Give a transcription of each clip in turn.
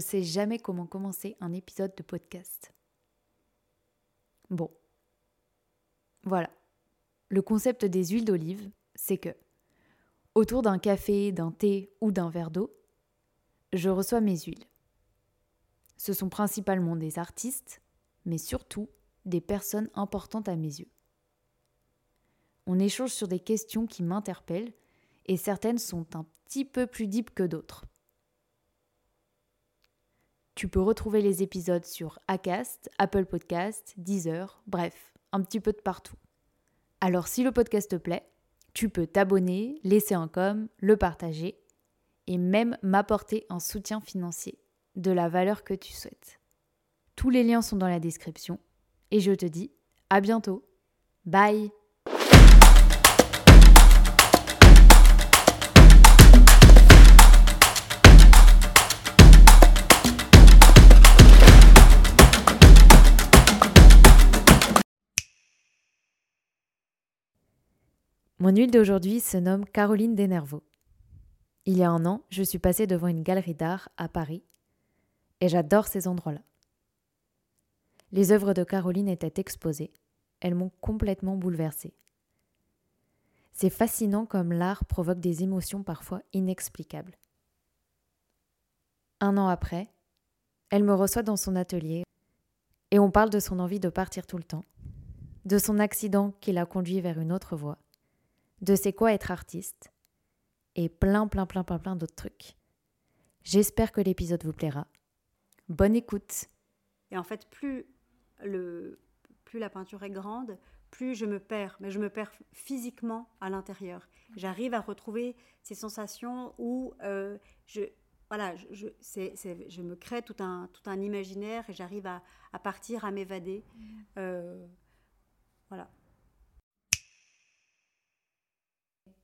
je sais jamais comment commencer un épisode de podcast. Bon. Voilà. Le concept des huiles d'olive, c'est que, autour d'un café, d'un thé ou d'un verre d'eau, je reçois mes huiles. Ce sont principalement des artistes, mais surtout des personnes importantes à mes yeux. On échange sur des questions qui m'interpellent et certaines sont un petit peu plus deep que d'autres. Tu peux retrouver les épisodes sur Acast, Apple Podcast, Deezer, bref, un petit peu de partout. Alors si le podcast te plaît, tu peux t'abonner, laisser un com, le partager et même m'apporter un soutien financier de la valeur que tu souhaites. Tous les liens sont dans la description et je te dis à bientôt. Bye Mon huile d'aujourd'hui se nomme Caroline Denervaux. Il y a un an, je suis passée devant une galerie d'art à Paris et j'adore ces endroits-là. Les œuvres de Caroline étaient exposées. Elles m'ont complètement bouleversée. C'est fascinant comme l'art provoque des émotions parfois inexplicables. Un an après, elle me reçoit dans son atelier et on parle de son envie de partir tout le temps, de son accident qui l'a conduit vers une autre voie de c'est quoi être artiste et plein, plein, plein, plein, plein d'autres trucs. J'espère que l'épisode vous plaira. Bonne écoute. Et en fait, plus, le, plus la peinture est grande, plus je me perds, mais je me perds physiquement à l'intérieur. J'arrive à retrouver ces sensations où euh, je, voilà, je, je me crée tout un, tout un imaginaire et j'arrive à, à, partir, à m'évader. Mmh. Euh, voilà.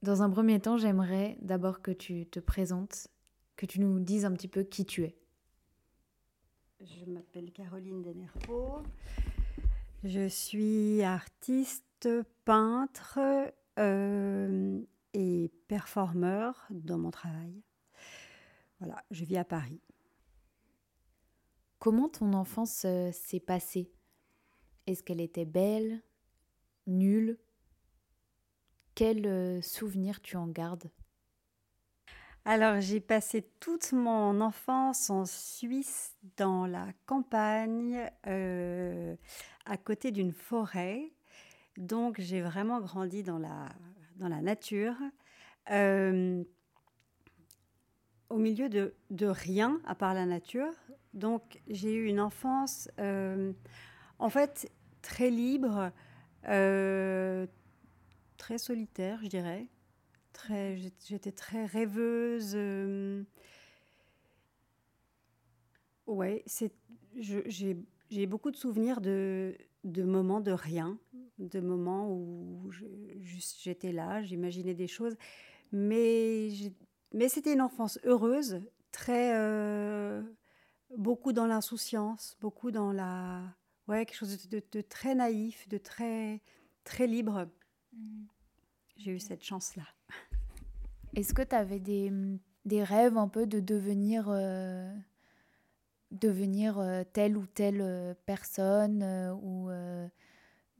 Dans un premier temps, j'aimerais d'abord que tu te présentes, que tu nous dises un petit peu qui tu es. Je m'appelle Caroline Denerpo. Je suis artiste, peintre euh, et performeur dans mon travail. Voilà, je vis à Paris. Comment ton enfance euh, s'est passée? Est-ce qu'elle était belle, nulle? Quel euh, souvenir tu en gardes? Alors, j'ai passé toute mon enfance en Suisse, dans la campagne, euh, à côté d'une forêt. Donc, j'ai vraiment grandi dans la, dans la nature, euh, au milieu de, de, rien à part la nature. Donc, j'ai eu une enfance, en fait, très libre, très solitaire, je dirais. Très, j'étais très rêveuse. Euh, ouais, c'est, j'ai beaucoup de souvenirs de, de moments de rien, de moments où j'étais là, j'imaginais des choses, mais, mais c'était une enfance heureuse, très euh, beaucoup dans l'insouciance, beaucoup dans la ouais quelque chose de, de, très naïf, de très très libre. J'ai eu cette chance-là. Est-ce que tu avais des, des, rêves un peu de devenir, euh, devenir euh, telle ou telle euh, personne ou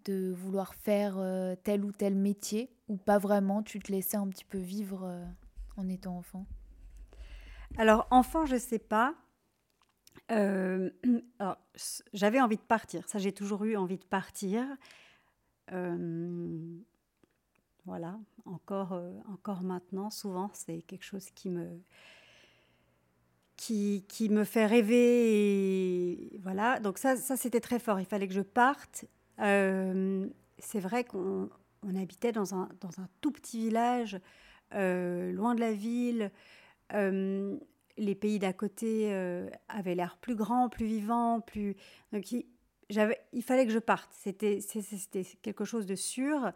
de vouloir faire tel ou tel métier ou pas vraiment Tu te laissais un petit peu vivre en étant enfant? Alors, enfant, je ne sais pas. j'avais envie de partir. Ça, j'ai toujours eu envie de partir. Voilà, encore, euh, encore maintenant, souvent, c'est quelque chose qui me, qui, qui me fait rêver. Voilà, donc ça, ça c'était très fort. Il fallait que je parte. Euh, c'est vrai qu'on on habitait dans un, dans un tout petit village, euh, loin de la ville. les pays d'à côté avaient l'air plus grands, plus vivants, plus. Fallait que je parte. C'était, quelque chose de sûr.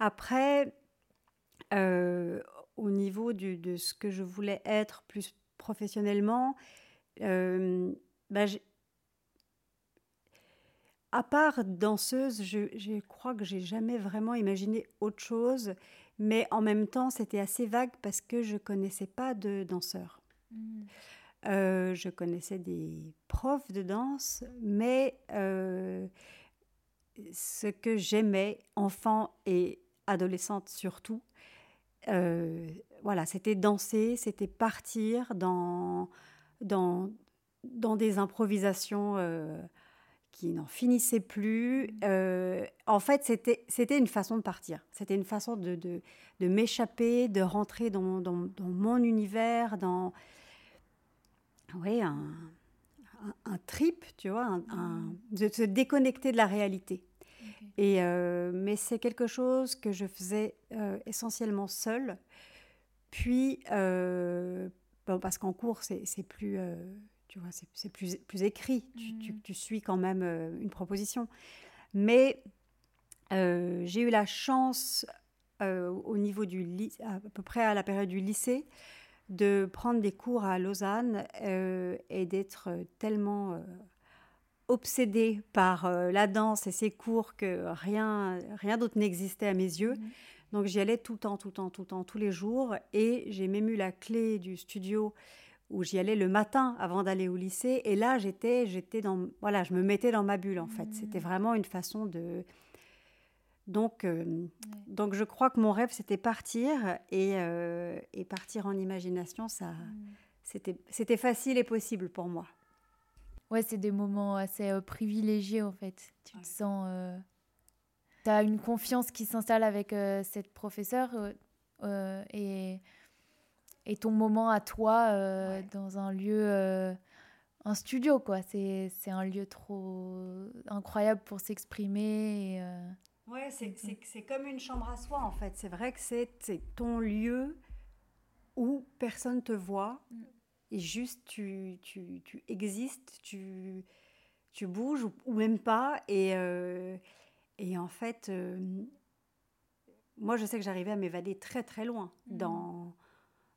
Après, euh, au niveau de ce que je voulais être plus professionnellement, euh, bah, à part danseuse, je, crois que j'ai jamais vraiment imaginé autre chose. Mais en même temps, c'était assez vague parce que je connaissais pas de danseur. Mmh. Je connaissais des profs de danse, mais ce que j'aimais, enfant et adolescente surtout, voilà, c'était danser, c'était partir dans, dans, dans des improvisations qui n'en finissait plus. Euh, en fait, c'était, une façon de partir. C'était une façon de, de, de m'échapper, de rentrer dans, dans, dans, mon univers, dans oui, un, un, trip, tu vois, un, mmh. de se déconnecter de la réalité. Et, euh, mais c'est quelque chose que je faisais euh, essentiellement seule. Puis, bon, parce qu'en cours, c'est, plus tu vois, c'est plus, plus écrit. Mm. Tu, suis quand même euh, une proposition. Mais euh, j'ai eu la chance, euh, au niveau du à peu près à la période du lycée, de prendre des cours à Lausanne et d'être tellement obsédée par la danse et ses cours que rien, rien d'autre n'existait à mes yeux. Mm. Donc j'y allais tout le temps, tout le temps, tout le temps, tous les jours. Et j'ai même eu la clé du studio où j'y allais le matin avant d'aller au lycée. Et là, j'étais, j'étais dans, voilà, je me mettais dans ma bulle en fait. C'était mmh. vraiment une façon de. Donc, euh, donc je crois que mon rêve c'était partir et, euh, et, partir en imagination, ça, mmh. c'était, c'était facile et possible pour moi. Ouais, c'est des moments assez euh, privilégiés en fait. Tu te sens, tu as une confiance qui s'installe avec cette professeure et et ton moment à toi dans un lieu, un studio, quoi. C'est un lieu trop incroyable pour s'exprimer. Euh, ouais, c'est comme une chambre à soi, en fait. C'est vrai que c'est ton lieu où personne te voit mm. et juste tu, tu, tu existes, tu, tu bouges ou, même pas. Et, et en fait, moi, je sais que j'arrivais à m'évader très, très loin mm. dans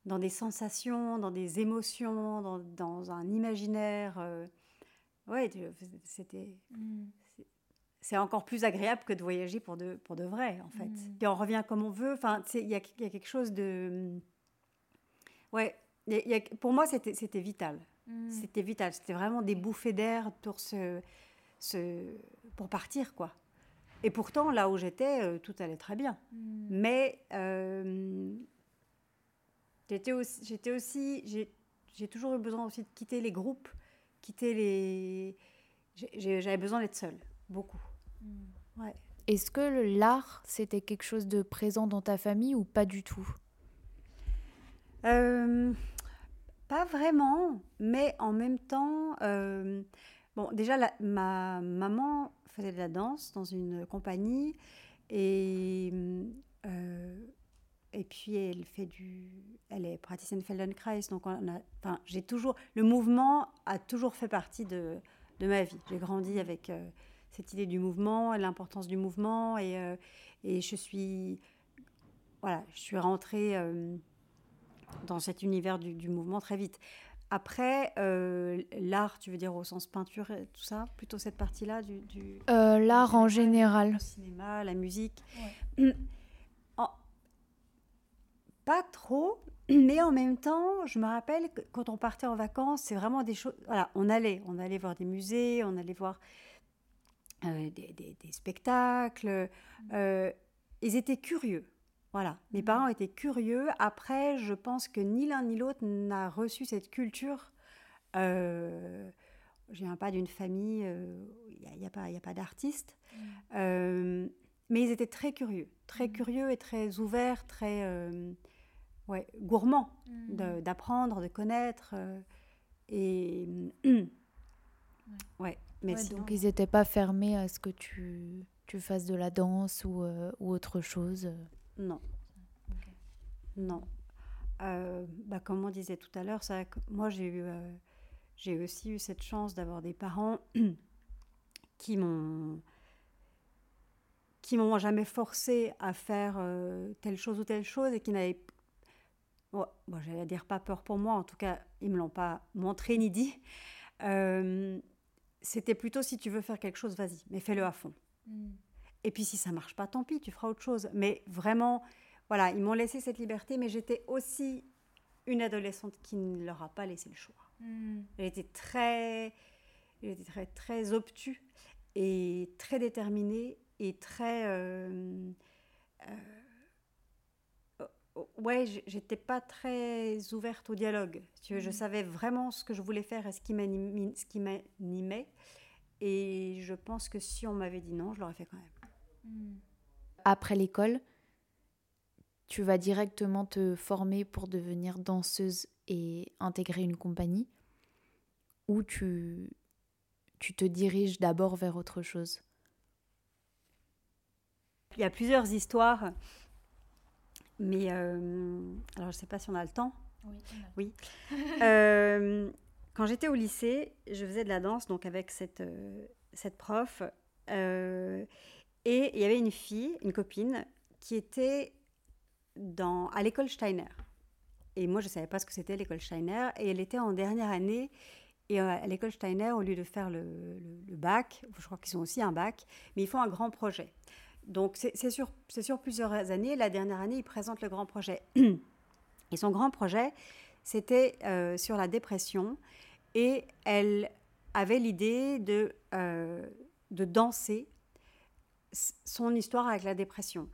dans des sensations, dans des émotions, dans, dans un imaginaire. Euh, ouais, c'était. Mm. C'est encore plus agréable que de voyager pour de, pour de vrai, en fait. Mm. Et on revient comme on veut. Enfin, il y a, y a, quelque chose de. Ouais, y a, pour moi, c'était vital. Mm. C'était vital. C'était vraiment des bouffées d'air pour, se, se, pour partir, quoi. Et pourtant, là où j'étais, euh, tout allait très bien. Mais. Euh, j'étais aussi j'ai toujours eu besoin aussi de quitter les groupes, quitter les. J'avais besoin d'être seule, beaucoup. Ouais. Est-ce que l'art, c'était quelque chose de présent dans ta famille ou pas du tout? Euh, Pas vraiment, mais en même temps, euh, bon, déjà, ma maman faisait de la danse dans une compagnie et euh, et puis elle fait du, elle est praticienne Feldenkrais, donc on a, enfin, j'ai toujours, le mouvement a toujours fait partie de, de ma vie. J'ai grandi avec cette idée du mouvement, l'importance du mouvement, et, euh, et je suis, voilà, je suis rentrée euh, dans cet univers du, du, mouvement très vite. Après, l'art, tu veux dire au sens peinture et tout ça, plutôt cette partie-là du, du l'art en général, le cinéma, la musique. Ouais. Pas trop, mais en même temps, je me rappelle que quand on partait en vacances, c'est vraiment des choses. Voilà, on allait, on allait voir des musées, on allait voir euh, des, des, spectacles. Euh, ils étaient curieux. Voilà, mes mmh. parents étaient curieux. Après, je pense que ni l'un ni l'autre n'a reçu cette culture. Euh, je viens pas d'une famille, il n'y a, a, pas, y a pas d'artistes. Mmh. Euh, mais ils étaient très curieux, très mmh. curieux et très ouverts, très ouais, gourmand mmh. d'apprendre, de, connaître. Euh, et ouais. Mais donc ils n'étaient pas fermés à ce que tu, tu fasses de la danse ou, euh, ou autre chose. Non. Non. Euh, bah, comme on disait tout à l'heure, moi j'ai eu, j'ai aussi eu cette chance d'avoir des parents qui m'ont qui m'ont jamais forcé à faire telle chose ou telle chose et qui n'avaient bon, j'allais dire pas peur pour moi, en tout cas, ils me l'ont pas montré ni dit. C'était plutôt si tu veux faire quelque chose, vas-y, mais fais-le à fond. Mm. Et puis si ça marche pas, tant pis, tu feras autre chose. Mais vraiment, voilà, ils m'ont laissé cette liberté, mais j'étais aussi une adolescente qui ne leur a pas laissé le choix. Hmm. Il était très, était très, très obtus et très déterminé et très. Euh, euh, ouais, j'étais pas très ouverte au dialogue. Je hmm. savais vraiment ce que je voulais faire et ce qui m'animait. Et je pense que si on m'avait dit non, je l'aurais fait quand même. Hmm. Après l'école, tu vas directement te former pour devenir danseuse et intégrer une compagnie ou tu, tu te diriges d'abord vers autre chose? Il y a plusieurs histoires, mais euh, alors je ne sais pas si on a le temps. Oui. oui. Euh, quand j'étais au lycée, je faisais de la danse donc avec cette, euh, cette prof. et il y avait une fille, une copine, qui était dans, à l'école Steiner. Et moi, je ne savais pas ce que c'était l'école Steiner. Et elle était en dernière année. Et à l'école Steiner, au lieu de faire le, bac, je crois qu'ils ont aussi un bac, mais ils font un grand projet. Donc, c'est sur, plusieurs années. La dernière année, ils présentent le grand projet. Et son grand projet, c'était euh, sur la dépression. Et elle avait l'idée de, euh, de danser son histoire avec la dépression.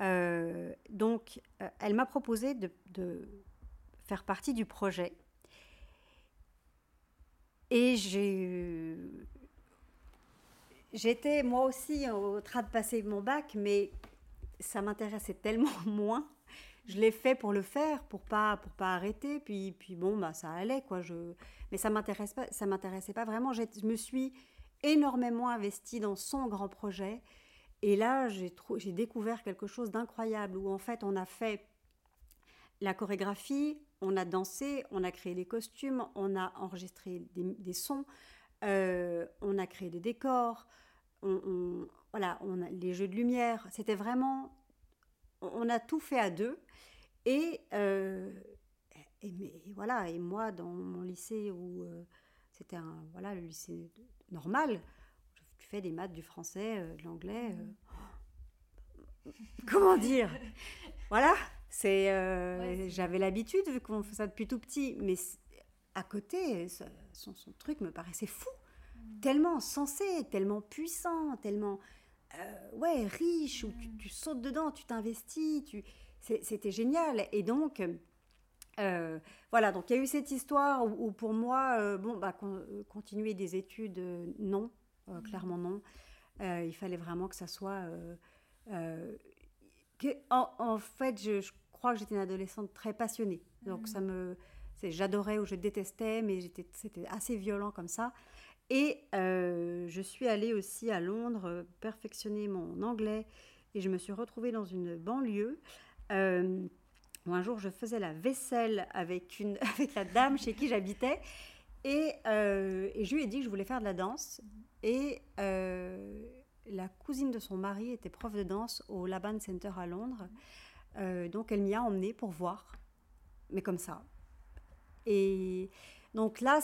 Euh, donc, elle m'a proposé de, faire partie du projet. Et j'ai. J'étais moi aussi au train de passer mon bac, mais ça m'intéressait tellement moins. Je l'ai fait pour le faire, pour pas pour pas arrêter. Puis puis bon bah ça allait quoi. Je mais ça m'intéresse pas, ça m'intéressait pas vraiment. Je me suis énormément investie dans son grand projet. Et là, j'ai découvert quelque chose d'incroyable où en fait on a fait la chorégraphie, on a dansé, on a créé les costumes, on a enregistré des, sons, euh, on a créé des décors, on, voilà, on a les jeux de lumière. C'était vraiment, on a tout fait à deux. Et, euh, et, mais, voilà, et moi dans mon lycée où euh, c'était un voilà le lycée normal, fais des maths, du français, de l'anglais. Comment dire? Voilà, c'est. J'avais l'habitude vu qu'on fait ça depuis tout petit, mais à côté, son, son, truc me paraissait fou, mm. tellement sensé, tellement puissant, tellement ouais riche où tu, sautes dedans, tu t'investis, tu. C'était génial et donc. voilà, donc il y a eu cette histoire où, pour moi, bon, bah, continuer des études, non, euh, clairement non. Euh, il fallait vraiment que ça soit... Euh, que, en, fait, je, crois que j'étais une adolescente très passionnée. Donc ça me... J'adorais ou je détestais, mais c'était assez violent comme ça. Et je suis allée aussi à Londres perfectionner mon anglais et je me suis retrouvée dans une banlieue où un jour je faisais la vaisselle avec, une, avec la dame chez qui j'habitais et, et, je lui ai dit que je voulais faire de la danse. Et euh, la cousine de son mari était prof de danse au Laban Center à Londres. Euh, donc elle m'y a emmenée pour voir, mais comme ça. Et donc là,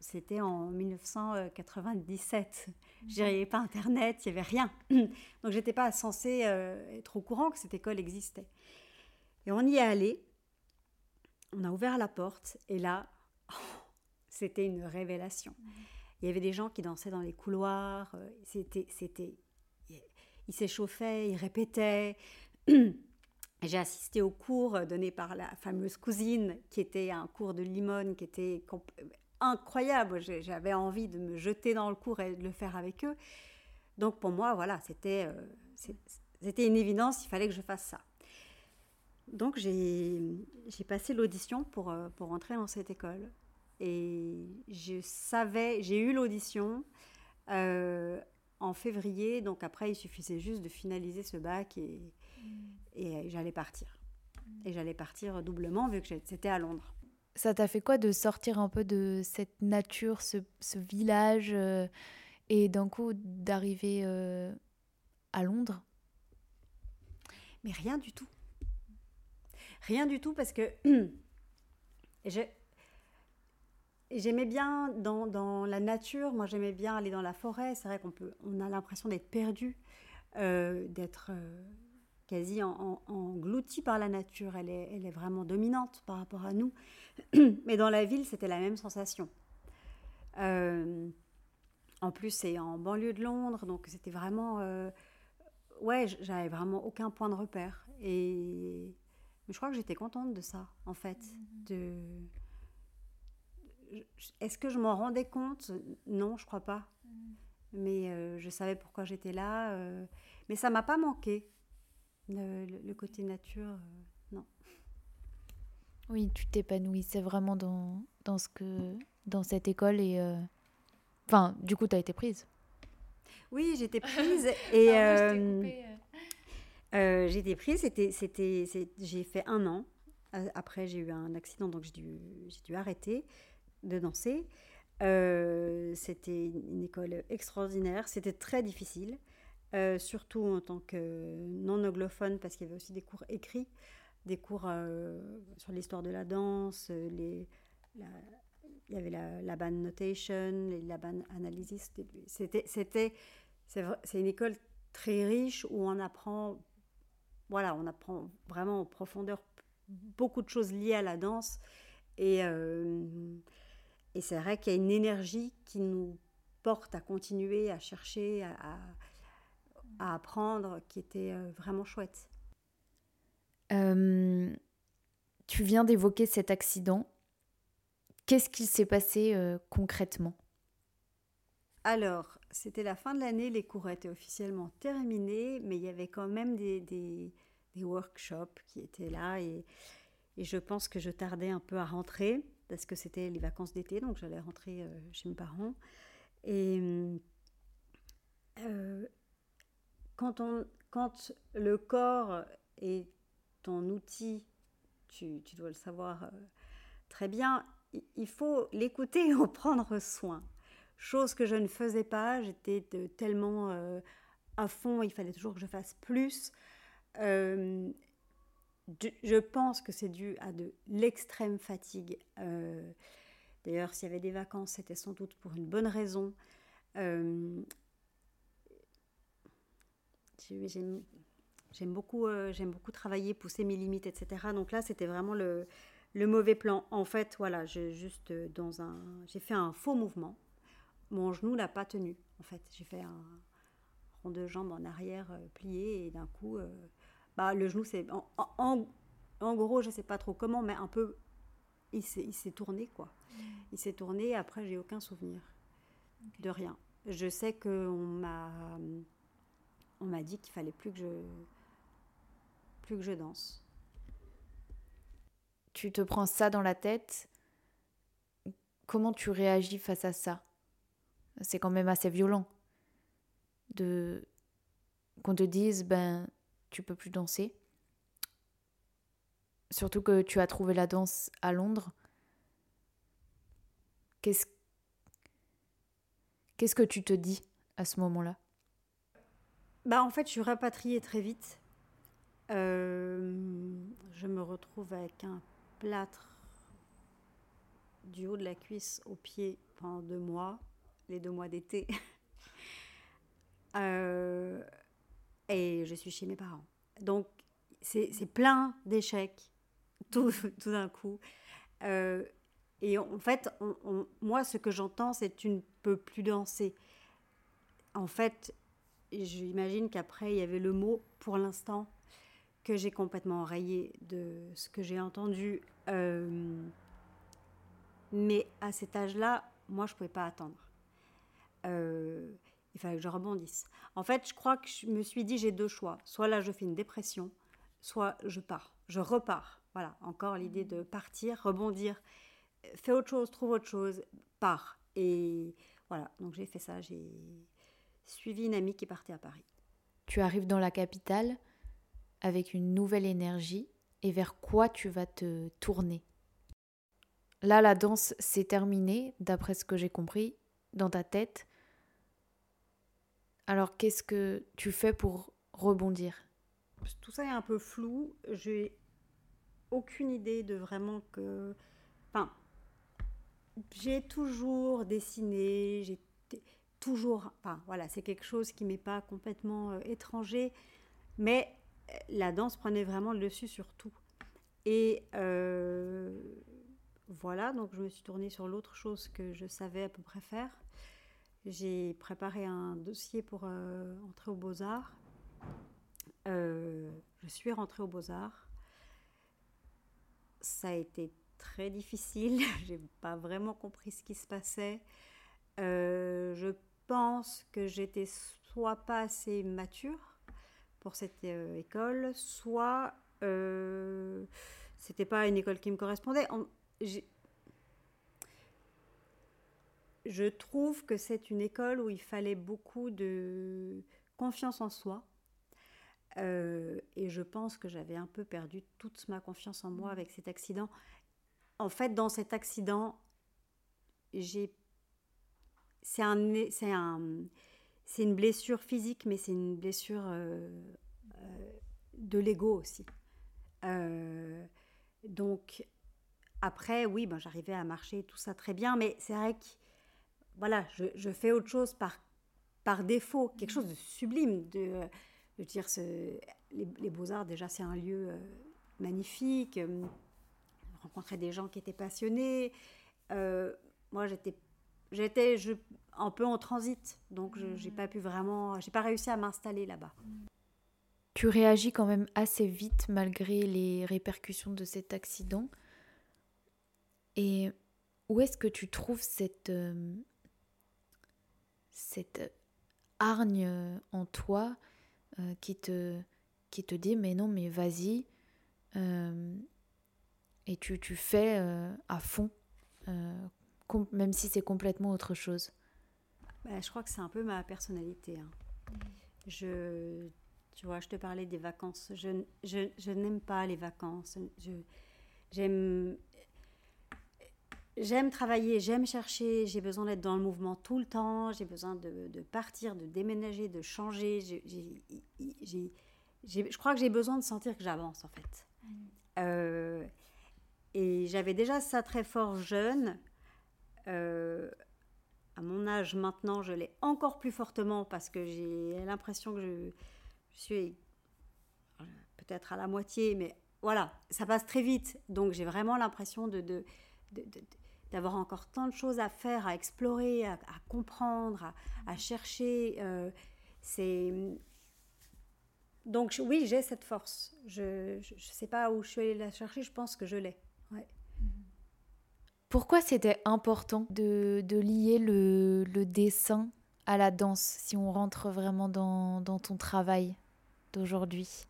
c'était en 1997. Je n'y avait pas Internet, il n'y avait rien. Donc j'étais pas censée euh, être au courant que cette école existait. Et on y est allé. On a ouvert la porte et là, c'était une révélation. Il y avait des gens qui dansaient dans les couloirs. Euh, c'était, c'était, ils s'échauffaient, ils répétaient. J'ai assisté au cours donné par la fameuse cousine, qui était un cours de limone, qui était incroyable. J'avais envie de me jeter dans le cours et de le faire avec eux. Donc pour moi, voilà, c'était, euh, une évidence, il fallait que je fasse ça. Donc j'ai, passé l'audition pour, euh, pour entrer dans cette école. Et je savais, j'ai eu l'audition euh, en février, donc après il suffisait juste de finaliser ce bac et. Et j'allais partir. Et j'allais partir doublement vu que c'était à Londres. Ça t'a fait quoi de sortir un peu de cette nature, ce, ce village, euh, et d'un coup d'arriver euh, à Londres? Mais rien du tout. Rien du tout parce que j'ai J'aimais bien dans, dans, la nature, moi j'aimais bien aller dans la forêt. C'est vrai qu'on peut, on a l'impression d'être perdu, euh, d'être, quasi engloutie par la nature. Elle est, elle est vraiment dominante par rapport à nous. Mais dans la ville, c'était la même sensation. Euh, en plus, c'est en banlieue de Londres, donc c'était vraiment. Euh, ouais, j'avais vraiment aucun point de repère. Et je crois que j'étais contente de ça, en fait. Mm-hmm. De... Est-ce que je m'en rendais compte? Non, je crois pas. Mm-hmm. Mais euh, je savais pourquoi j'étais là. Mais ça m'a pas manqué, le, côté nature, non. Oui, tu t'épanouissais vraiment dans, dans, ce que, dans cette école et Enfin, du coup, tu as été prise. Oui, j'étais prise et euh, euh. euh, j'ai été prise. C'était, c'était, j'ai fait un an. Après, j'ai eu un accident, donc j'ai dû, j'ai dû arrêter de danser. c'était une école extraordinaire. C'était très difficile, surtout en tant que non anglophone, parce qu'il y avait aussi des cours écrits, des cours sur l'histoire de la danse, la, il y avait la, la band notation, la band analysis. C'était, c'est, une école très riche où on apprend, voilà, on apprend vraiment en profondeur beaucoup de choses liées à la danse. Et, euh, et c'est vrai qu'il y a une énergie qui nous porte à continuer, à chercher, à, apprendre, qui était euh, vraiment chouette. Euh, tu viens d'évoquer cet accident. Qu'est-ce qui s'est passé euh, concrètement? Alors, c'était la fin de l'année, les cours étaient officiellement terminés, mais il y avait quand même des, des, workshops qui étaient là et, et, je pense que je tardais un peu à rentrer parce que c'était les vacances d'été, donc j'allais rentrer euh, chez mes parents. Et quand, le corps est ton outil, tu, dois le savoir très bien, il faut l'écouter et en prendre soin. Chose que je ne faisais pas, j'étais tellement euh, à fond, il fallait toujours que je fasse plus. Euh, je pense que c'est dû à de l'extrême fatigue. Euh, d'ailleurs, s'il y avait des vacances, c'était sans doute pour une bonne raison. J'aime beaucoup, j'aime beaucoup travailler, pousser mes limites, etc. Donc là, c'était vraiment le, le mauvais plan. En fait, voilà, juste euh, dans un, j'ai fait un faux mouvement. Mon genou n'a pas tenu. En fait, j'ai fait un rond de jambe en arrière euh, plié et d'un coup, euh, bah le genou c'est en, en, gros, je sais pas trop comment, mais un peu, il s'est tourné quoi. Mmh. Il s'est tourné. Et après, j'ai aucun souvenir de rien. Je sais que on m'a, on m'a dit qu'il fallait plus que je, plus que je danse tu te prends ça dans la tête, comment tu réagis face à ça? C'est quand même assez violent de qu'on te dise ben tu peux plus danser. Surtout que tu as trouvé la danse à Londres. Qu'est-ce Qu'est-ce que tu te dis à ce moment-là? Bah en fait, je suis rapatriée très vite. Euh, je me retrouve avec un plâtre du haut de la cuisse au pied pendant deux mois, les deux mois d'été. Euh, et je suis chez mes parents. Donc, c'est plein d'échecs, tout, tout d'un coup. Euh, et en fait, moi, ce que j'entends, c'est tu ne peux plus danser. En fait, j'imagine qu'après, il y avait le mot pour l'instant que j'ai complètement rayé de ce que j'ai entendu. Euh, mais à cet âge-là, moi, je ne pouvais pas attendre. Euh, il fallait que je rebondisse. En fait, je crois que je me suis dit, j'ai deux choix. Soit là, je fais une dépression, soit je pars, je repars. Voilà, encore l'idée de partir, rebondir, fais autre chose, trouve autre chose, pars. Et voilà, donc j'ai fait ça. J'ai suivi une amie qui partait à Paris. Tu arrives dans la capitale avec une nouvelle énergie et vers quoi tu vas te tourner? Là, la danse s'est terminée, d'après ce que j'ai compris, dans ta tête. Alors, qu'est-ce que tu fais pour rebondir? Tout ça est un peu flou. J'ai aucune idée de vraiment que. Enfin, j'ai toujours dessiné, j'ai toujours. Enfin, voilà, c'est quelque chose qui m'est pas complètement euh, étranger. Mais la danse prenait vraiment le dessus sur tout. Et voilà, donc je me suis tournée sur l'autre chose que je savais à peu près faire. J'ai préparé un dossier pour entrer aux beaux-arts. je suis rentrée aux beaux-arts. Ça a été très difficile. J'ai pas vraiment compris ce qui se passait. Euh, je pense que j'étais soit pas assez mature pour cette euh, école, soit euh, c'était pas une école qui me correspondait. je trouve que c'est une école où il fallait beaucoup de confiance en soi. et je pense que j'avais un peu perdu toute ma confiance en moi mmh. avec cet accident en fait, dans cet accident, j'ai c'est un, c'est un, c'est une blessure physique, mais c'est une blessure euh, euh, de l'ego aussi. Euh, donc après, oui, ben, j'arrivais à marcher, tout ça très bien, mais c'est vrai que voilà, je, je, fais autre chose par, par défaut, quelque chose de sublime. De, de dire, les, les beaux-arts, déjà, c'est un lieu magnifique rencontrer des gens qui étaient passionnés. Moi, j'étais j'étais un peu en transit, donc je n'ai pas pu vraiment, j'ai pas réussi à m'installer là-bas. Tu réagis quand même assez vite malgré les répercussions de cet accident. Et où est-ce que tu trouves cette, euh, cette hargne en toi euh, qui, te, qui te dit mais non mais vas-y, et tu, tu fais euh, à fond, euh, même si c'est complètement autre chose bah, Je crois que c'est un peu ma personnalité. Hein. Je, tu vois, je te parlais des vacances. Je, je, je n'aime pas les vacances. Je, j'aime, j'aime travailler, j'aime chercher. J'ai besoin d'être dans le mouvement tout le temps. J'ai besoin de, de, partir, de déménager, de changer. J'ai, je crois que j'ai besoin de sentir que j'avance en fait. Euh, et j'avais déjà ça très fort jeune. Euh, à mon âge maintenant, je l'ai encore plus fortement parce que j'ai l'impression que je, suis peut-être à la moitié, mais voilà, ça passe très vite. Donc j'ai vraiment l'impression de, d'avoir encore tant de choses à faire, à explorer, à, comprendre, à, chercher. Euh, c'est donc oui, j'ai cette force. Je ne sais pas où je suis allée la chercher, je pense que je l'ai. Pourquoi c'était important de, lier le, dessin à la danse, si on rentre vraiment dans, ton travail d'aujourd'hui?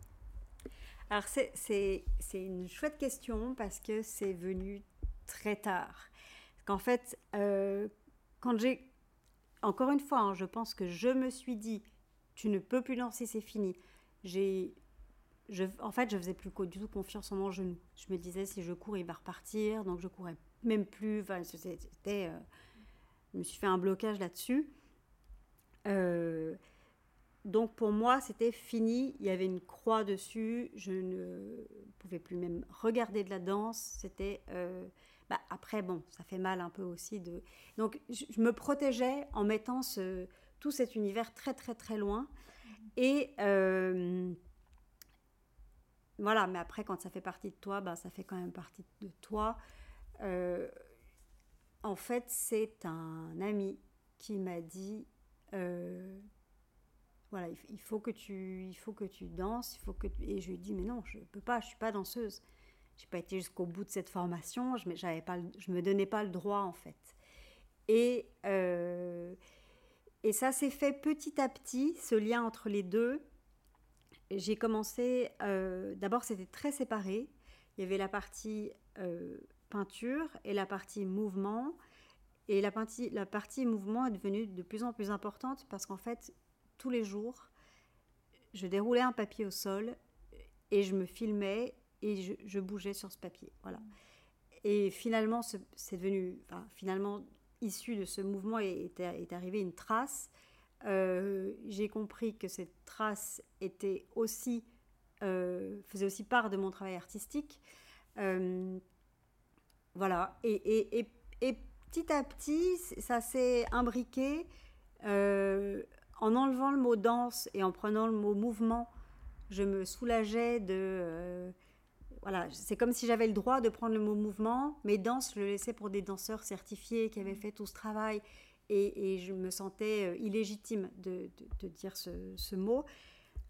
Alors c'est une chouette question parce que c'est venu très tard. Qu'en fait, euh, quand j'ai... Encore une fois, hein, je pense que je me suis dit, tu ne peux plus danser, c'est fini. J'ai en fait, je faisais plus du tout confiance en mon genou. Je me disais, si je cours, il va repartir. Donc, je courais même plus. C'était, euh, je me suis fait un blocage là-dessus. Euh, donc, pour moi, c'était fini. Il y avait une croix dessus. Je ne pouvais plus même regarder de la danse. C'était. Euh, bah, après, bon, ça fait mal un peu aussi. De... Donc, je, me protégeais en mettant ce, tout cet univers très, très, très loin. Et voilà, mais après, quand ça fait partie de toi, ben, ça fait quand même partie de toi. Euh, en fait, c'est un ami qui m'a dit euh, voilà, il faut que tu, il faut que tu danses, il faut que et je lui dit mais non, je peux pas, je suis pas danseuse. J'ai pas été jusqu'au bout de cette formation, je j'avais pas, je me donnais pas le droit en fait. Et euh, et ça s'est fait petit à petit, ce lien entre les deux j'ai commencé, d'abord c'était très séparé. Il y avait la partie peinture et la partie mouvement. Et la partie, la partie mouvement est devenue de plus en plus importante parce qu'en fait, tous les jours, je déroulais un papier au sol et je me filmais et je, bougeais sur ce papier. Voilà. Et finalement, c'est devenu, finalement, issu de ce mouvement est, est arrivée une trace euh, j'ai compris que cette trace était aussi, euh, faisait aussi part de mon travail artistique. Euh, voilà. Et, et, et, petit à petit, ça s'est imbriqué en enlevant le mot danse et en prenant le mot mouvement. je me soulageais de voilà, c'est comme si j'avais le droit de prendre le mot mouvement. Mes danses, je le laissais pour des danseurs certifiés qui avaient fait tout ce travail. Et, je me sentais euh, illégitime de, dire ce, mot.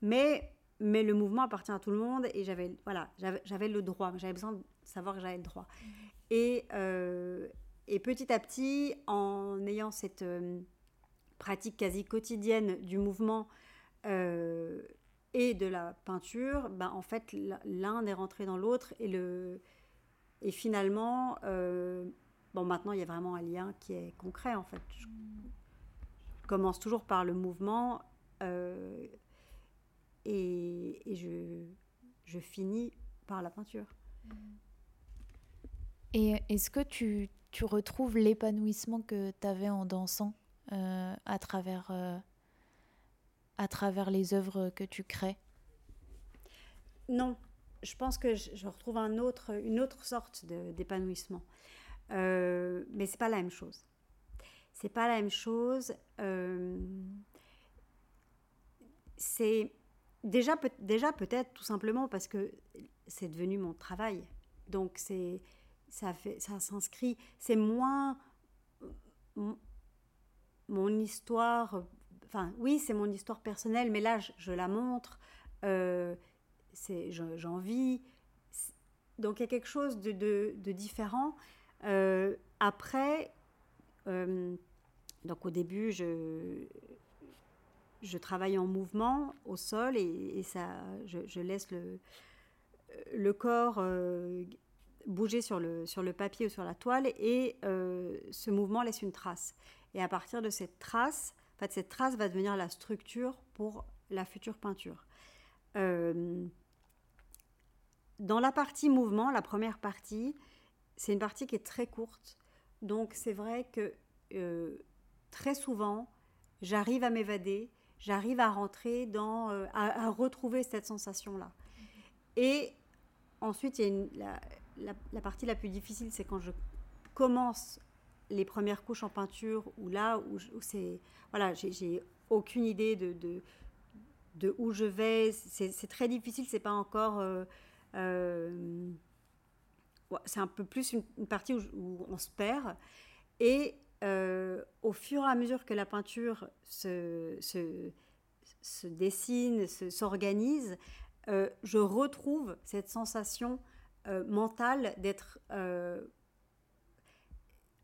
Mais, mais le mouvement appartient à tout le monde et j'avais voilà, j'avais le droit. J'avais besoin de savoir que j'avais le droit. Et, euh, et petit à petit, en ayant cette euh, pratique quasi quotidienne du mouvement, et de la peinture, ben, en fait, l'un est rentré dans l'autre et, le, et finalement, euh, bon, maintenant, il y a vraiment un lien qui est concret, en fait. Je, commence toujours par le mouvement euh, et, et je, je, finis par la peinture. Et est-ce que tu, tu retrouves l'épanouissement que tu avais en dansant euh, à travers à travers les œuvres que tu crées? Non, je pense que je, retrouve un autre, une autre sorte d'épanouissement. Euh, mais c'est pas la même chose. C'est pas la même chose. Euh, c'est déjà, peut, déjà peut-être tout simplement parce que c'est devenu mon travail. Donc c'est ça s'inscrit. C'est moins mon histoire Enfin, oui, c'est mon histoire personnelle, mais là, je, la montre. Euh, j'en vis. Donc, il y a quelque chose de, différent. Euh, après, euh, donc au début, je, je travaille en mouvement au sol et, ça, je, laisse le, le corps bouger sur le, sur le papier ou sur la toile et ce mouvement laisse une trace. Et à partir de cette trace, en fait, cette trace va devenir la structure pour la future peinture. Euh, dans la partie mouvement, la première partie, c'est une partie qui est très courte. Donc c'est vrai que euh, très souvent, j'arrive à m'évader, j'arrive à rentrer dans, euh, à, retrouver cette sensation-là. Et ensuite, la, partie la plus difficile, c'est quand je commence les premières couches en peinture, où là, où, c'est, voilà, j'ai aucune idée de, où je vais. C'est très difficile, c'est pas encore. Euh, euh, c'est un peu plus une, partie où, on se perd. Et euh, au fur et à mesure que la peinture se, se, se dessine, s'organise, je retrouve cette sensation mentale d'être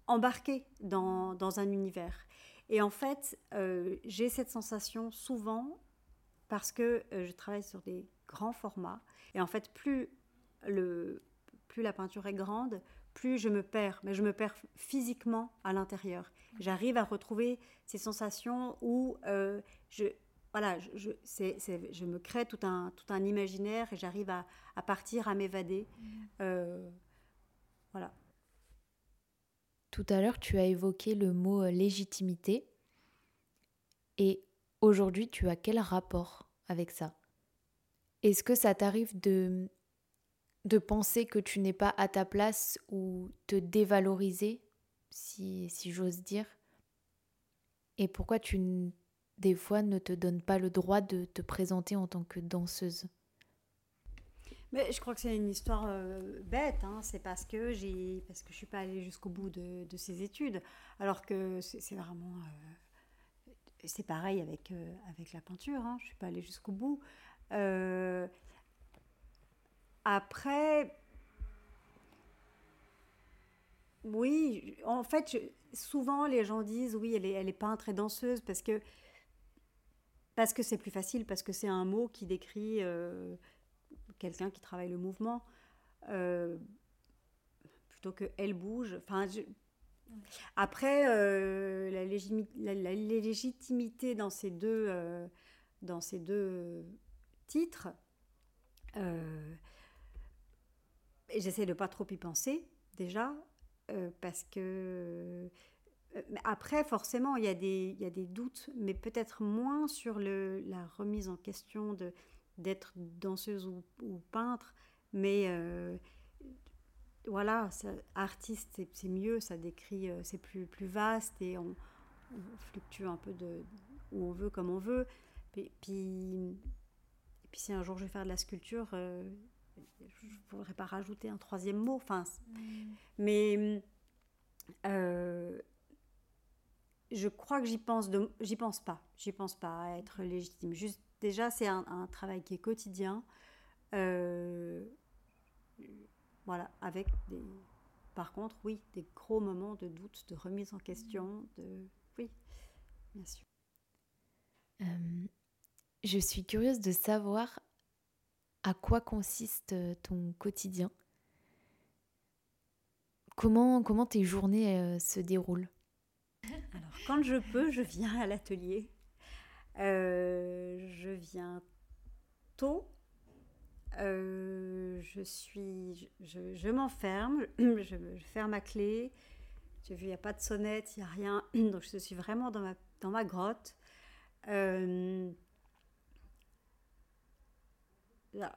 embarqué dans, dans, un univers. Et en fait, euh, j'ai cette sensation souvent parce que euh, je travaille sur des grands formats. Et en fait, plus, le, plus la peinture est grande, plus je me perds, mais je me perds physiquement à l'intérieur. J'arrive à retrouver ces sensations où euh, je, voilà, je, me crée tout un, tout un imaginaire et j'arrive à, à partir, à m'évader. Mmh. voilà. Tout à l'heure, tu as évoqué le mot euh, légitimité. Et aujourd'hui, tu as quel rapport avec ça? Est-ce que ça t'arrive de, de penser que tu n'es pas à ta place ou te dévaloriser, si, si j'ose dire? Et pourquoi tu, des fois, ne te donnes pas le droit de te présenter en tant que danseuse? Mais je crois que c'est une histoire euh, bête. Hein. C'est parce que j'ai parce que je suis pas allée jusqu'au bout de, de, ces études. Alors que c'est vraiment euh, c'est pareil avec euh, avec la peinture. Hein. Je suis pas allée jusqu'au bout. Après, oui, en fait, souvent les gens disent oui, elle est, elle est peintre et danseuse parce que parce que c'est plus facile, parce que c'est un mot qui décrit quelqu'un qui travaille le mouvement, euh, plutôt que elle bouge. Après, euh, la, légitimité dans ces deux, euh, dans ces deux titres, j'essaie de pas trop y penser déjà, parce que après, forcément, il y, a des, il y a des doutes, mais peut-être moins sur le, la remise en question de, d'être danseuse ou, peintre, mais euh, voilà, artiste, c'est mieux, ça décrit, euh, c'est plus, plus vaste et on, fluctue un peu de où on veut, comme on veut. Puis, puis, puis si un jour je vais faire de la sculpture, je ne pourrais pas rajouter un troisième mot. Enfin, mm. Mais je crois que j'y pense, de, j'y pense pas. J'y pense pas à être légitime. Juste, déjà, c'est un, travail qui est quotidien. Euh, voilà, avec des. Par contre, oui, des gros moments de doute, de remise en question, de. Oui, bien sûr. Euh, je suis curieuse de savoir à quoi consiste ton quotidien? Comment, comment tes journées euh, se déroulent? Alors, quand je peux, je viens à l'atelier. Euh, je viens tôt. Euh, je suis, je, m'enferme, je, ferme ma clé. J'ai vu, il n'y a pas de sonnette, il n'y a rien. Donc, je suis vraiment dans ma grotte. Euh,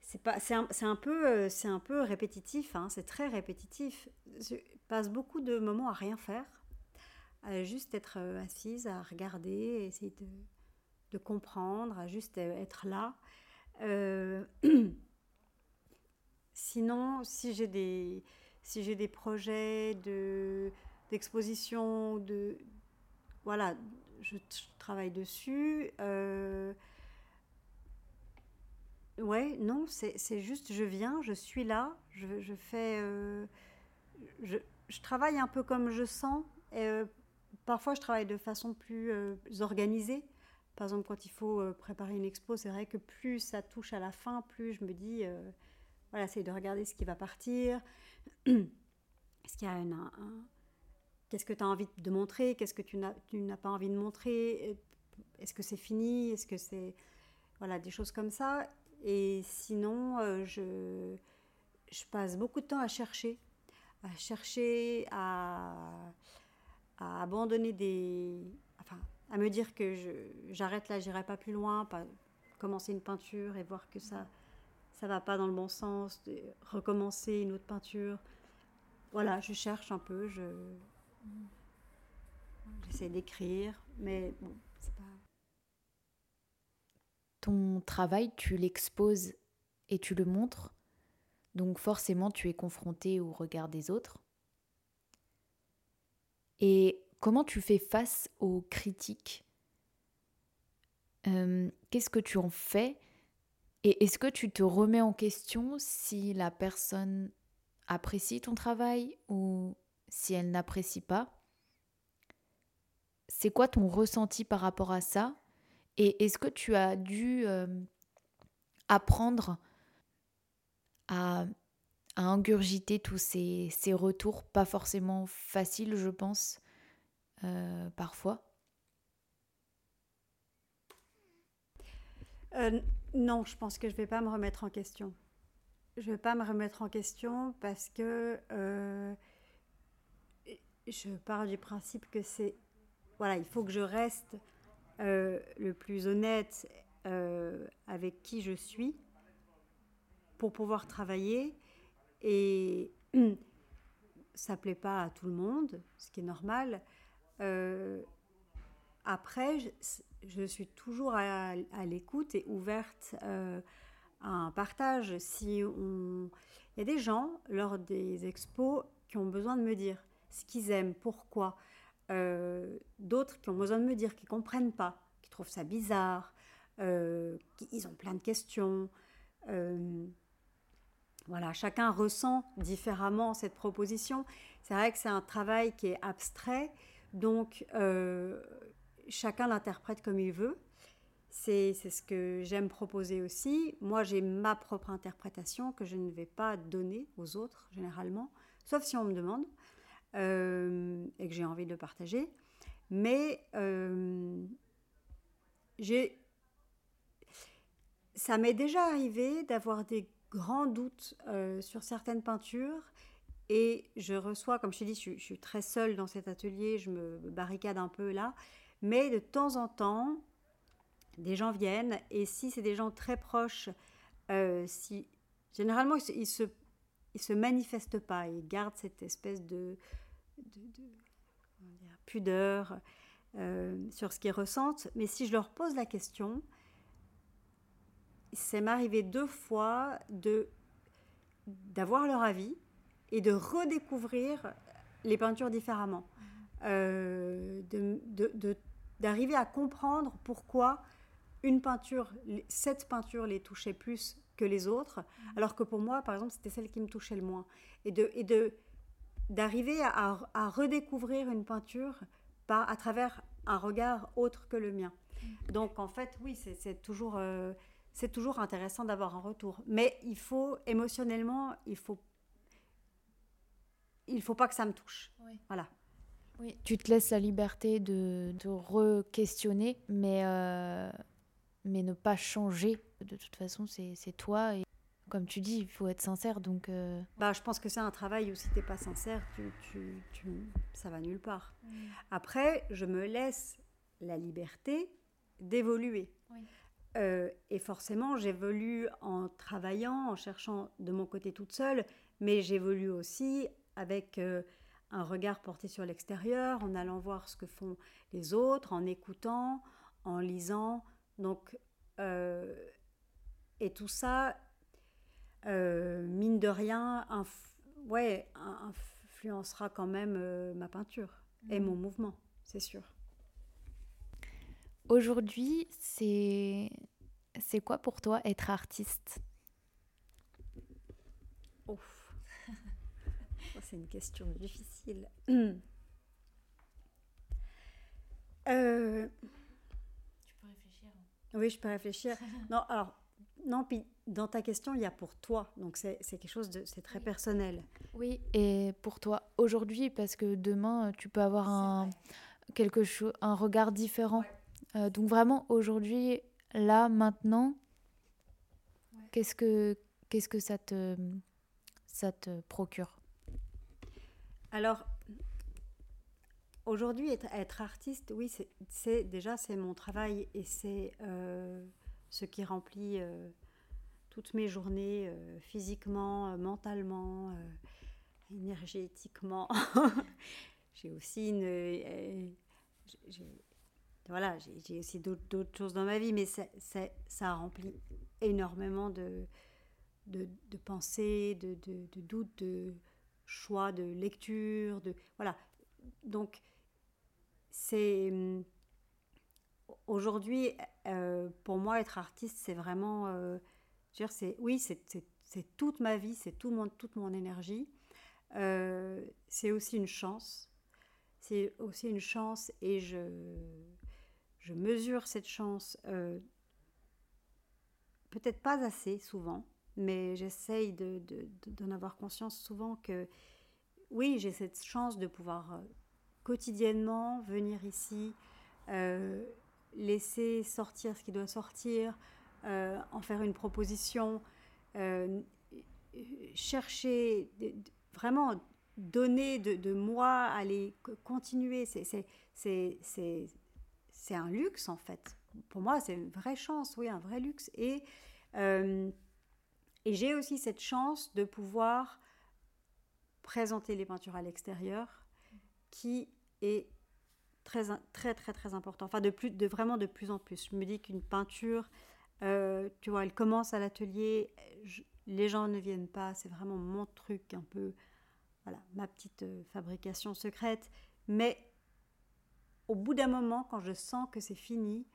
c'est pas c'est un, un, peu c'est un peu répétitif hein, c'est très répétitif. Je passe beaucoup de moments à rien faire à juste être euh, assise à regarder essayer de, comprendre à juste euh, être là. Euh, sinon si j'ai des si j'ai des projets de d'exposition de voilà je, travaille dessus Ouais, non, c'est juste je viens, je suis là, je, fais. Euh, je, travaille un peu comme je sens. Et, euh, parfois, je travaille de façon plus euh, organisée. Par exemple, quand il faut préparer une expo, c'est vrai que plus ça touche à la fin, plus je me dis voilà, c'est de regarder ce qui va partir. Est-ce qu'il y a un, un Qu'est-ce que tu as envie de montrer Qu'est-ce que tu n'as pas envie de montrer Est-ce que c'est fini Est-ce que c'est. Voilà, des choses comme ça. Et sinon, euh, je, passe beaucoup de temps à chercher, à chercher, à, abandonner des... Enfin, à me dire que j'arrête là, j'irai pas plus loin, pas commencer une peinture et voir que ça ça va pas dans le bon sens, recommencer une autre peinture. Voilà, je cherche un peu, je j'essaie d'écrire, mais bon, c'est pas ton travail, tu l'exposes et tu le montres, donc forcément tu es confronté au regard des autres. Et comment tu fais face aux critiques? Euh, Qu'est-ce que tu en fais? Et est-ce que tu te remets en question si la personne apprécie ton travail ou si elle n'apprécie pas? C'est quoi ton ressenti par rapport à ça? Et est-ce que tu as dû euh, apprendre à, ingurgiter tous ces, retours, pas forcément faciles, je pense, euh, parfois? Euh, Non, je pense que je ne vais pas me remettre en question. Je ne vais pas me remettre en question parce que je pars du principe que c'est... Voilà, il faut que je reste euh, le plus honnête euh, avec qui je suis pour pouvoir travailler. Et ça plaît pas à tout le monde, ce qui est normal. Euh, après, je, suis toujours à, l'écoute et ouverte à un partage. Si. Il y a des gens, lors des expos, qui ont besoin de me dire ce qu'ils aiment, pourquoi. Euh, d'autres qui ont besoin de me dire, qui comprennent pas, qui trouvent ça bizarre, euh, qui, ont plein de questions. Euh, voilà, chacun ressent différemment cette proposition. C'est vrai que c'est un travail qui est abstrait, donc chacun l'interprète comme il veut. C'est ce que j'aime proposer aussi. Moi, j'ai ma propre interprétation que je ne vais pas donner aux autres, généralement, sauf si on me demande. Euh, et que j'ai envie de partager. Mais euh, ça m'est déjà arrivé d'avoir des grands doutes euh, sur certaines peintures. Et je reçois, comme je te dis, je, je, suis très seule dans cet atelier, je me barricade un peu là, mais de temps en temps, des gens viennent. Et si c'est des gens très proches, si généralement ils se ils se manifestent pas, ils gardent cette espèce de, de, pudeur euh, sur ce qu'ils ressentent. Mais si je leur pose la question, c'est m'arrivé deux fois de d'avoir leur avis et de redécouvrir les peintures différemment. Euh, d'arriver à comprendre pourquoi une peinture, cette peinture les touchait plus que les autres, alors que pour moi, par exemple, c'était celle qui me touchait le moins. Et de, et de d'arriver à, à, redécouvrir une peinture par, à travers un regard autre que le mien. Donc en fait, oui, c'est toujours, euh, toujours intéressant d'avoir un retour. Mais il faut, émotionnellement, il faut, il faut pas que ça me touche. Voilà. Oui, tu te laisses la liberté de, de re-questionner, mais, euh, mais ne pas changer. De toute façon, c'est toi. Et comme tu dis, il faut être sincère. Donc, euh, bah, je pense que c'est un travail où si tu n'es pas sincère, tu, tu, tu, ça va nulle part. Après, je me laisse la liberté d'évoluer. Euh, et forcément, j'évolue en travaillant, en cherchant de mon côté toute seule, mais j'évolue aussi avec euh, un regard porté sur l'extérieur, en allant voir ce que font les autres, en écoutant, en lisant. Donc, et tout ça, mine de rien, ouais, influencera quand même ma peinture et mmh. mon mouvement, c'est sûr. Aujourd'hui, c'est c'est quoi pour toi être artiste? Ouf. c'est une question difficile. Euh, tu peux réfléchir. Oui, je peux réfléchir. non, alors, non, puis dans ta question, il y a pour toi. Donc, c'est quelque chose de. C'est très personnel. Oui, et pour toi aujourd'hui, parce que demain, tu peux avoir un, quelque chose, un regard différent. Euh, donc vraiment aujourd'hui, là, maintenant, qu'est-ce que qu'est-ce que ça te ça te procure? Alors aujourd'hui, être, artiste, oui, c'est déjà c'est mon travail et c'est euh, ce qui remplit euh, toutes mes journées physiquement, mentalement, énergétiquement. j'ai aussi voilà, j'ai aussi d'autres choses dans ma vie, mais ça, remplit énormément de, de, pensées, de, doutes, de choix, de lecture, de voilà. Donc, c'est hum, aujourd'hui euh, pour moi être artiste, c'est vraiment, c'est oui, c'est toute ma vie, c'est tout mon, toute mon énergie. Euh, c'est aussi une chance. C'est aussi une chance et je je mesure cette chance, euh, peut-être pas assez souvent, mais j'essaye d'en de, avoir conscience souvent que oui, j'ai cette chance de pouvoir euh, quotidiennement venir ici, laisser sortir ce qui doit sortir, en faire une proposition, chercher, vraiment donner de, moi, aller continuer. C'est c'est un luxe en fait. Pour moi, c'est une vraie chance, oui, un vrai luxe. Et, euh, et j'ai aussi cette chance de pouvoir présenter les peintures à l'extérieur, qui est très, très, très, très important. Enfin, de, plus, de vraiment de plus en plus. Je me dis qu'une peinture, euh, tu vois, elle commence à l'atelier, les gens ne viennent pas, c'est vraiment mon truc, un peu, voilà, ma petite euh, fabrication secrète. Mais au bout d'un moment, quand je sens que c'est fini,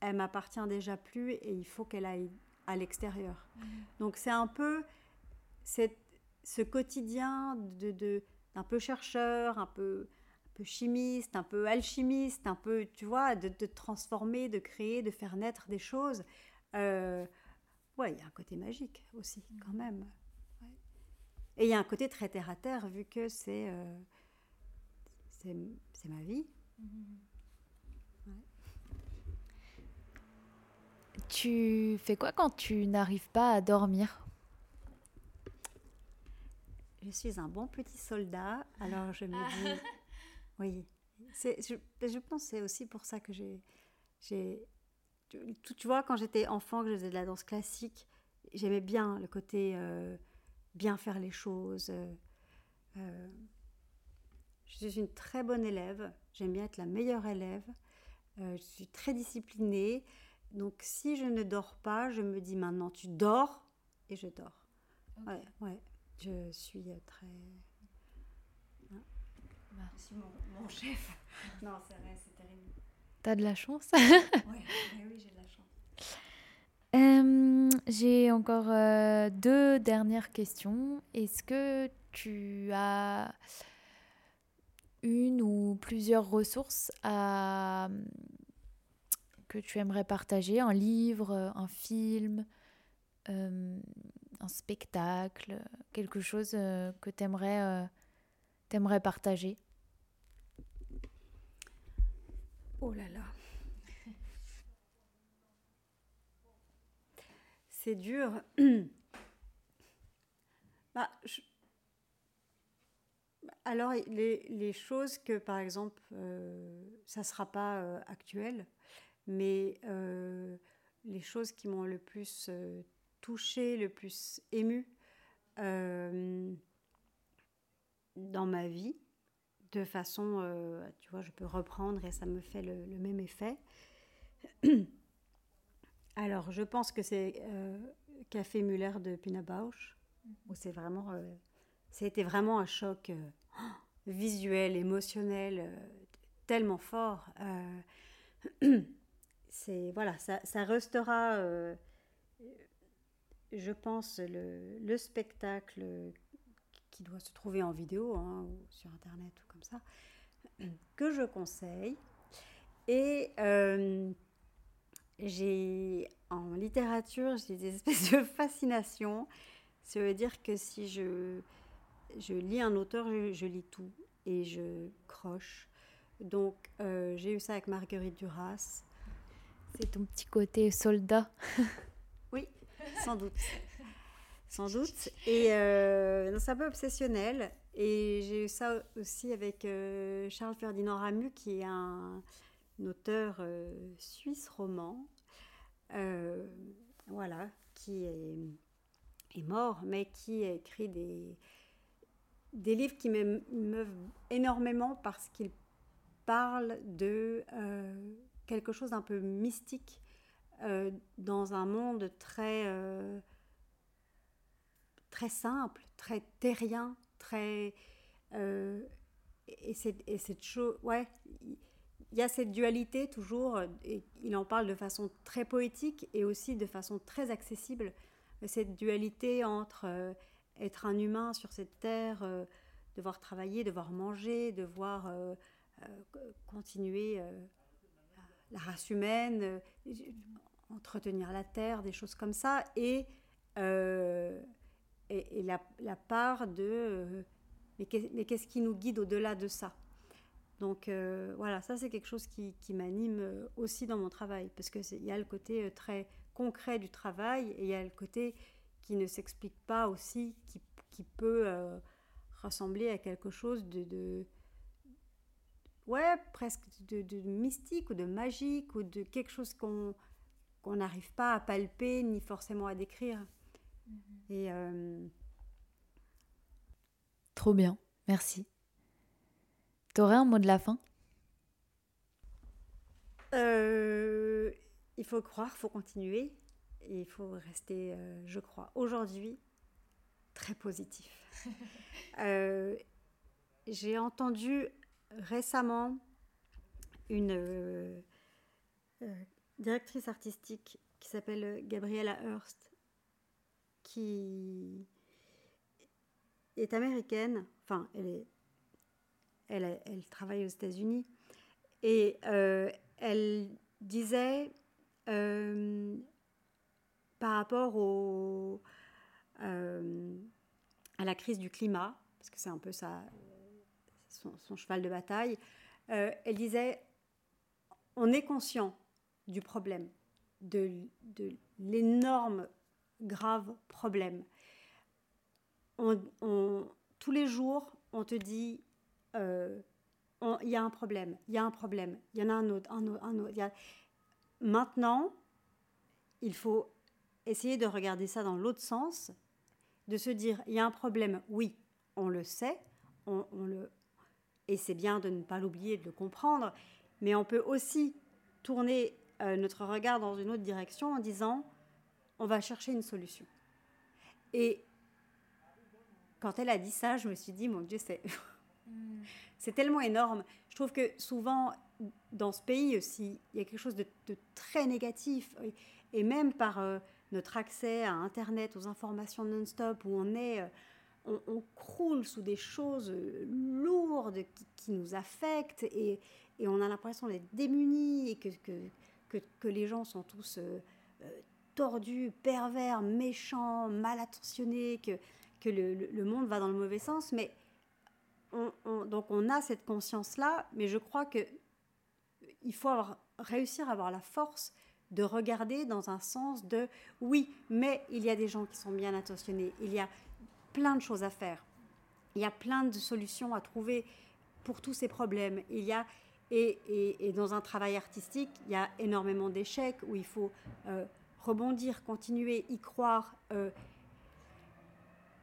elle m'appartient déjà plus et il faut qu'elle aille à l'extérieur. Mmh. Donc c'est un peu ce quotidien de, de, d'un peu chercheur, un peu, peu chimiste, un peu alchimiste, un peu, tu vois, de, de transformer, de créer, de faire naître des choses. Euh, ouais, il y a un côté magique aussi, mmh. quand même. Et il y a un côté très terre à terre, vu que c'est... Euh, c'est ma vie. Tu fais quoi quand tu n'arrives pas à dormir? Je suis un bon petit soldat, alors je me dis, oui, je, je pense que c'est aussi pour ça que j'ai, tu, tu, vois, quand j'étais enfant, que je faisais de la danse classique, j'aimais bien le côté euh, bien faire les choses. Euh, euh, je suis une très bonne élève. J'aime bien être la meilleure élève. Euh, je suis très disciplinée. donc si je ne dors pas, je me dis maintenant tu dors et je dors. Ouais, ouais. Je suis très. Merci mon, chef. non, c'est vrai, c'est terrible. T'as de la chance? ouais, oui, j'ai de la chance. Euh, j'ai encore euh, deux dernières questions. Est-ce que tu as une ou plusieurs ressources à, que tu aimerais partager? Un livre, un film, euh, un spectacle, quelque chose que tu aimerais, aimerais partager? Oh là là c'est dur. bah, Alors, les, choses que, par exemple, euh, ça ne sera pas euh, actuel, mais euh, les choses qui m'ont le plus touché, le plus ému dans ma vie, de façon, tu vois, je peux reprendre et ça me fait le, le même effet. Alors, je pense que c'est euh, Café Muller de Pina Bausch, où c'est vraiment, euh, c'était vraiment un choc euh, visuel, émotionnel, tellement fort. c'est voilà, ça, restera, je pense, le, spectacle qui doit se trouver en vidéo hein, ou sur internet ou comme ça, que je conseille. Et j'ai en littérature, j'ai des espèces de fascination. Ça veut dire que si je, je lis un auteur, je, lis tout et je croche. Donc euh, j'ai eu ça avec Marguerite Duras. C'est ton petit côté soldat. oui, sans doute. Sans doute. Et euh, c'est un peu obsessionnel. Et j'ai eu ça aussi avec euh, Charles Ferdinand Ramu, qui est un, auteur euh, suisse roman, voilà, qui est, mort, mais qui a écrit des, des livres qui m'émeuvent énormément parce qu'ils parlent de quelque chose d'un peu mystique dans un monde très, très simple, très terrien, très... et, cette, et cette chose, ouais, il y a cette dualité toujours, et il en parle de façon très poétique et aussi de façon très accessible, cette dualité entre euh, être un humain sur cette terre, euh, devoir travailler, devoir manger, devoir euh, continuer la race humaine, entretenir la terre, des choses comme ça, et, et, la, part de mais qu'est-ce qui nous guide au-delà de ça? Donc euh, voilà, ça c'est quelque chose qui, m'anime euh, aussi dans mon travail, parce qu'il y a le côté euh, très concret du travail et il y a le côté qui ne s'explique pas aussi, qui, peut ressembler à quelque chose de, ouais, presque de, mystique ou de magique ou de quelque chose qu'on n'arrive pas à palper ni forcément à décrire. Mm-hmm. Et Trop bien, merci. T'aurais un mot de la fin? Euh, Il faut croire, il faut continuer. Et il faut rester, euh, je crois, aujourd'hui, très positif. Euh, j'ai entendu récemment une directrice artistique qui s'appelle Gabriella Hearst, qui est américaine, enfin, elle est elle, travaille aux États-Unis, et euh, elle disait euh, par rapport au, euh, à la crise du climat, parce que c'est un peu sa, son, cheval de bataille, elle disait, on est conscient du problème, de, de l'énorme, grave problème. Tous les jours, on te dit euh, il y a un problème, il y a un problème, il y en a un autre, un autre, un autre. Maintenant, il faut essayer de regarder ça dans l'autre sens, de se dire, il y a un problème, oui, on le sait, on, le... et c'est bien de ne pas l'oublier, de le comprendre, mais on peut aussi tourner euh, notre regard dans une autre direction en disant on va chercher une solution. Et quand elle a dit ça, je me suis dit, mon Dieu, c'est, tellement énorme. Je trouve que souvent, dans ce pays aussi, il y a quelque chose de, très négatif. Et même par euh, notre accès à Internet, aux informations non-stop, où on est... Euh, on, croule sous des choses lourdes qui, nous affectent et, et on a l'impression d'être démunis et que, que, que, les gens sont tous euh, tordus, pervers, méchants, mal attentionnés, que, que le, le, monde va dans le mauvais sens. Mais donc on a cette conscience-là, mais je crois que il faut avoir, réussir à avoir la force de regarder dans un sens de oui, mais il y a des gens qui sont bien intentionnés, il y a plein de choses à faire, il y a plein de solutions à trouver pour tous ces problèmes. Il y a et, et, dans un travail artistique, il y a énormément d'échecs où il faut euh, rebondir, continuer, y croire, euh,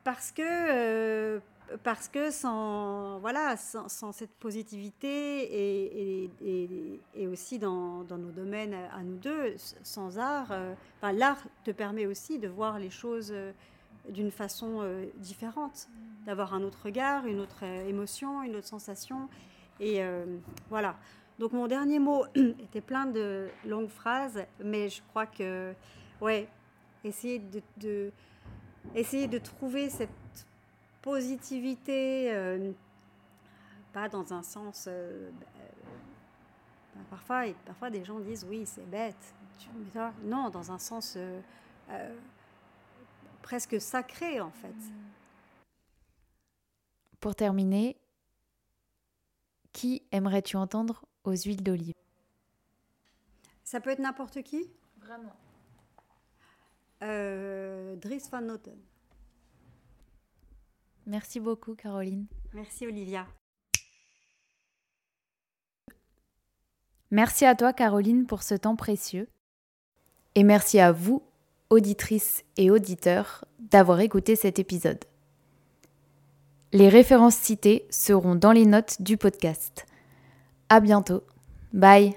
parce que euh, parce que sans, voilà, sans, cette positivité et, et, aussi dans, dans, nos domaines à nous deux, sans art, euh, l'art te permet aussi de voir les choses d'une façon différente, d'avoir un autre regard, une autre émotion, une autre sensation. Et voilà. Donc mon dernier mot était plein de longues phrases, mais je crois que, ouais, essayer de, essayer de trouver cette positivité, euh, pas dans un sens... Euh, bah, parfois, parfois, des gens disent oui, c'est bête. Non, dans un sens euh, presque sacré, en fait. Pour terminer, qui aimerais-tu entendre aux huiles d'olive Ça peut être n'importe qui? Vraiment. Dries van Noten. Merci beaucoup, Caroline. Merci, Olivia. Merci à toi, Caroline, pour ce temps précieux. Et merci à vous, auditrices et auditeurs, d'avoir écouté cet épisode. Les références citées seront dans les notes du podcast. À bientôt. Bye.